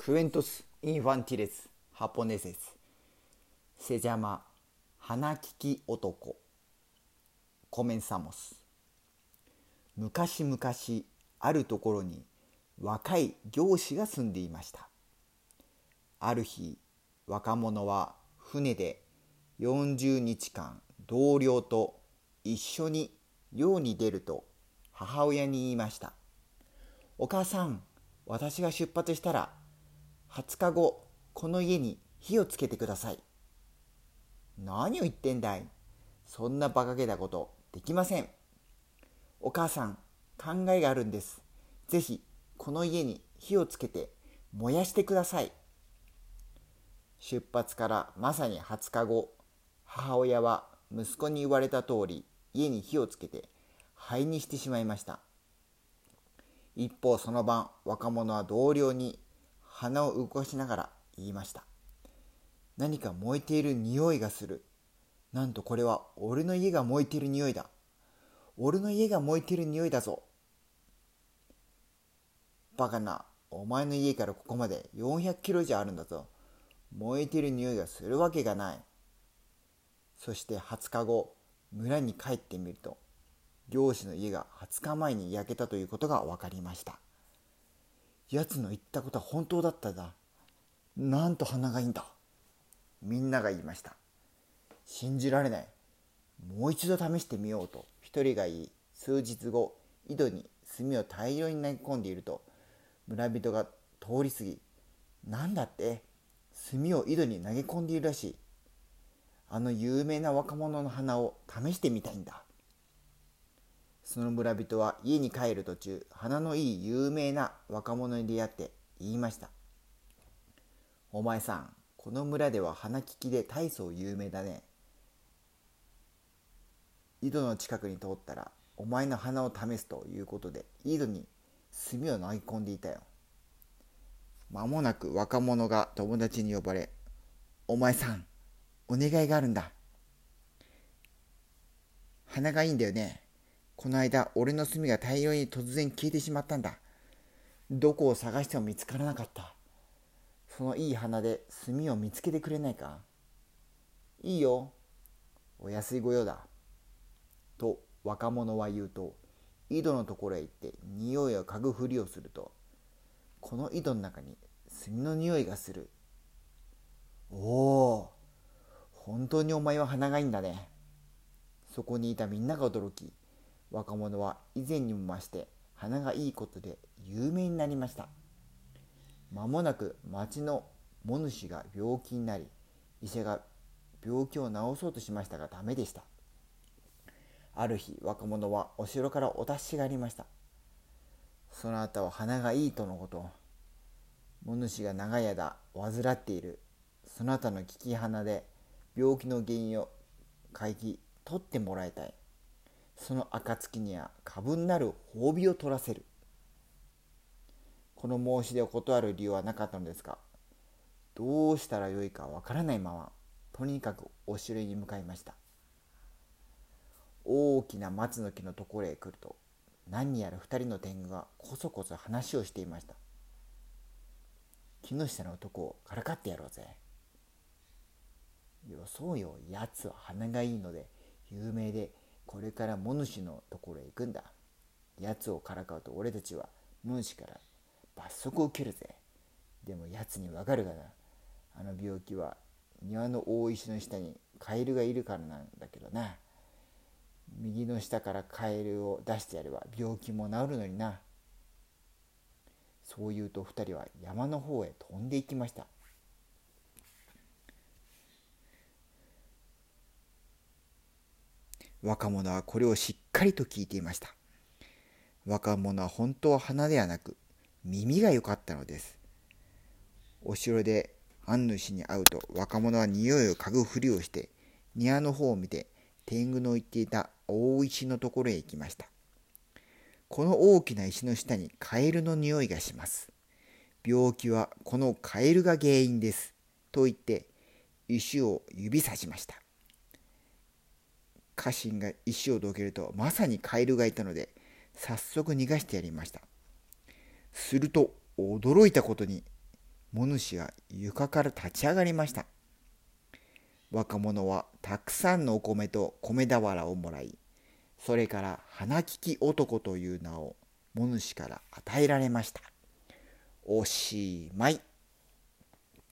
クエントス・インファンティレス・ハポネセスセジャマ花利き男コメンサモス昔々あるところに若い行師が住んでいましたある日若者は船で40日間同僚と一緒に漁に出ると母親に言いましたお母さん私が出発したら20日後この家に火をつけてください。何を言ってんだいそんな馬鹿げたことできません。お母さん、考えがあるんです。ぜひ、この家に火をつけて燃やしてください。出発からまさに20日後、母親は息子に言われた通り家に火をつけて灰にしてしまいました。一方その晩若者は同僚に鼻を動かしながら言いました。何か燃えている匂いがする。なんとこれは俺の家が燃えている匂いだ。俺の家が燃えている匂いだぞ。バカな、お前の家からここまで400キロ以上あるんだぞ。燃えている匂いがするわけがない。そして20日後、村に帰ってみると、漁師の家が20日前に焼けたということが分かりました。奴の言ったことは本当だっただ。なんと鼻がいいんだ。みんなが言いました。信じられない。もう一度試してみようと一人が言い、数日後、井戸に炭を大量に投げ込んでいると、村人が通り過ぎ、なんだって？炭を井戸に投げ込んでいるらしい。あの有名な若者の花を試してみたいんだ。その村人は家に帰る途中、花のいい有名な若者に出会って言いました。お前さん、この村では花利きで大層有名だね。井戸の近くに通ったら、お前の花を試すということで、井戸に炭を投げ込んでいたよ。間もなく若者が友達に呼ばれ、お前さん、お願いがあるんだ。花がいいんだよね。この間、俺の炭が大量に突然消えてしまったんだ。どこを探しても見つからなかった。そのいい花で炭を見つけてくれないかいいよ。お安い御用だ。と若者は言うと、井戸のところへ行って匂いを嗅ぐふりをすると、この井戸の中に炭の匂いがする。おお、本当にお前は鼻がいいんだね。そこにいたみんなが驚き、若者は以前にも増して鼻がいいことで有名になりました。間もなく町の持主が病気になり医者が病気を治そうとしましたがダメでした。ある日若者はお城からお達しがありました。その後は鼻がいいとのこと持主が長い間患っている。その後の利き鼻で病気の原因を回帰取ってもらいたい。その暁には過分なる褒美を取らせる。この申し出を断る理由はなかったのですが、どうしたらよいかわからないまま、とにかくお城に向かいました。大きな松の木のところへ来ると、何やら二人の天狗がこそこそ話をしていました。木下の男をからかってやろうぜ。よそうよ、奴は鼻がいいので有名でこれからモヌシのところへ行くんだ。奴をからかうと俺たちはモヌシから罰則を受けるぜ。でも奴にわかるがな。あの病気は庭の大石の下にカエルがいるからなんだけどな。右の下からカエルを出してやれば病気も治るのにな。そう言うと2人は山の方へ飛んでいきました。若者はこれをしっかりと聞いていました。若者は本当は鼻ではなく耳が良かったのです。お城で安主に会うと若者は匂いを嗅ぐふりをして庭の方を見て天狗の言っていた大石のところへ行きました。この大きな石の下にカエルの匂いがします。病気はこのカエルが原因です。と言って石を指さしました。家臣が石をどけるとまさにカエルがいたので早速逃がしてやりました。すると驚いたことにも主が床から立ち上がりました。若者はたくさんのお米と米俵をもらいそれから鼻利き男という名をも主から与えられました。おしまい。